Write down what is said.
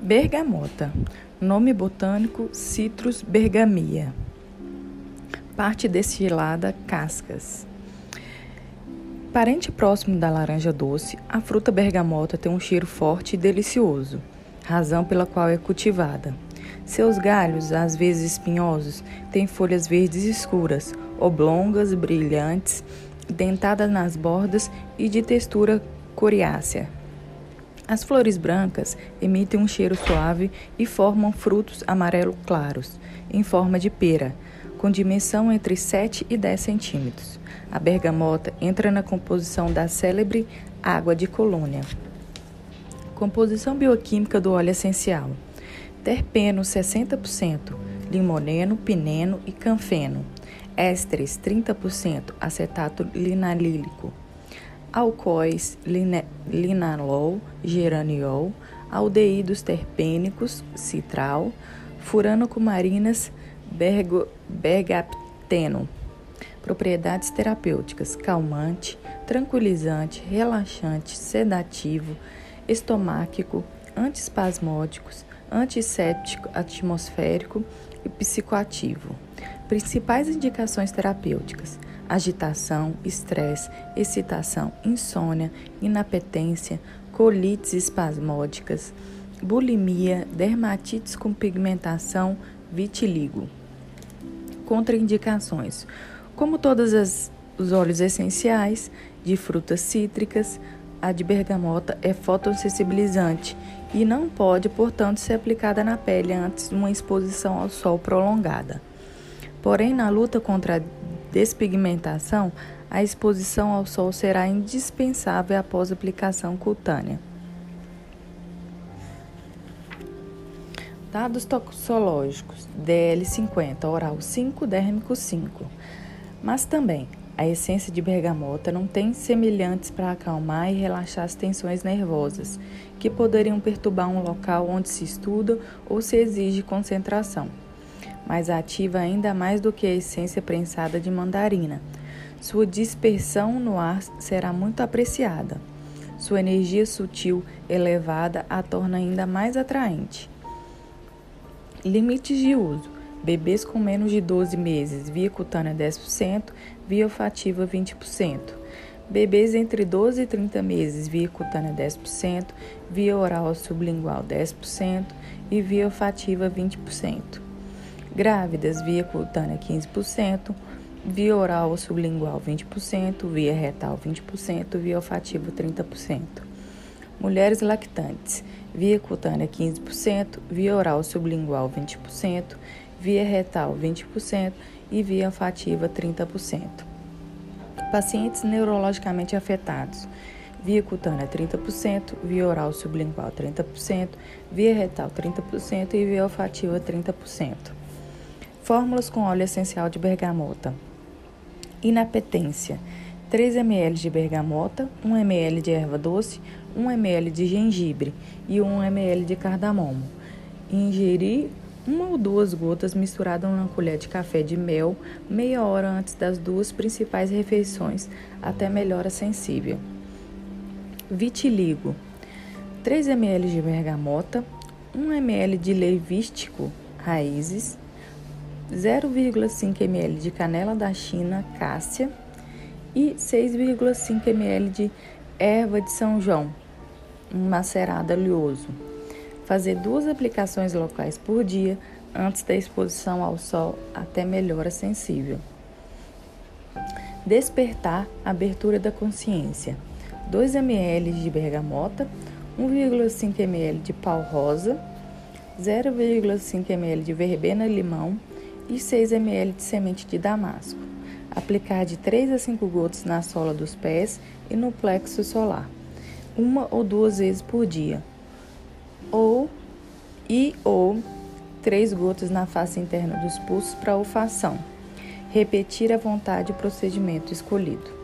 Bergamota. Nome botânico: Citrus bergamia. Parte destilada: cascas. Parente próximo da laranja doce, a fruta bergamota tem um cheiro forte e delicioso, razão pela qual é cultivada. Seus galhos, às vezes espinhosos, têm folhas verdes escuras, oblongas, brilhantes, dentadas nas bordas e de textura coriácea. As flores brancas emitem um cheiro suave e formam frutos amarelo claros, em forma de pera, com dimensão entre 7 e 10 centímetros. A bergamota entra na composição da célebre água de colônia. Composição bioquímica do óleo essencial: terpeno 60%, limoneno, pineno e canfeno, ésteres 30%, acetato linalílico alcoóis linalol, geraniol, aldeídos terpênicos, citral, furanocumarinas, bergo, bergapteno. Propriedades terapêuticas: calmante, tranquilizante, relaxante, sedativo, estomáquico, antiespasmódicos, antisséptico atmosférico e psicoativo. Principais indicações terapêuticas: agitação, estresse, excitação, insônia, inapetência, colites espasmódicas, bulimia, dermatites com pigmentação, vitiligo. Contraindicações: como todos os óleos essenciais de frutas cítricas, a de bergamota é fotossensibilizante e não pode, portanto, ser aplicada na pele antes de uma exposição ao sol prolongada. Porém, na luta contra a despigmentação, a exposição ao sol será indispensável após aplicação cutânea. Dados toxicológicos: DL50, oral 5, dérmico 5. Mas também, a essência de bergamota não tem semelhantes para acalmar e relaxar as tensões nervosas, que poderiam perturbar um local onde se estuda ou se exige concentração mais ativa ainda mais do que a essência prensada de mandarina. Sua dispersão no ar será muito apreciada. Sua energia sutil elevada a torna ainda mais atraente. Limites de uso: bebês com menos de 12 meses, via cutânea 10%, via olfativa 20%. Bebês entre 12 e 30 meses, via cutânea 10%, via oral sublingual 10% e via olfativa 20%. Grávidas, via cutânea 15%, via oral sublingual 20%, via retal 20%, via olfativa 30%. Mulheres lactantes, via cutânea 15%, via oral sublingual 20%, via retal 20% e via olfativa 30%. Pacientes neurologicamente afetados, via cutânea 30%, via oral sublingual 30%, via retal 30% e via olfativa 30%. Fórmulas com óleo essencial de bergamota. Inapetência: 3 ml de bergamota, 1 ml de erva doce, 1 ml de gengibre e 1 ml de cardamomo. Ingerir uma ou duas gotas misturadas numa colher de café de mel meia hora antes das duas principais refeições, até melhora sensível. Vitiligo: 3 ml de bergamota, 1 ml de levístico raízes, 0,5 ml de canela da China cássia e 6,5 ml de erva de São João, macerada oleoso. Fazer duas aplicações locais por dia antes da exposição ao sol até melhora sensível. Despertar abertura da consciência. 2 ml de bergamota, 1,5 ml de pau rosa, 0,5 ml de verbena limão e 6 ml de semente de damasco. Aplicar de 3 a 5 gotas na sola dos pés e no plexo solar, uma ou duas vezes por dia. Ou e ou 3 gotas na face interna dos pulsos para olfação. Repetir à vontade o procedimento escolhido.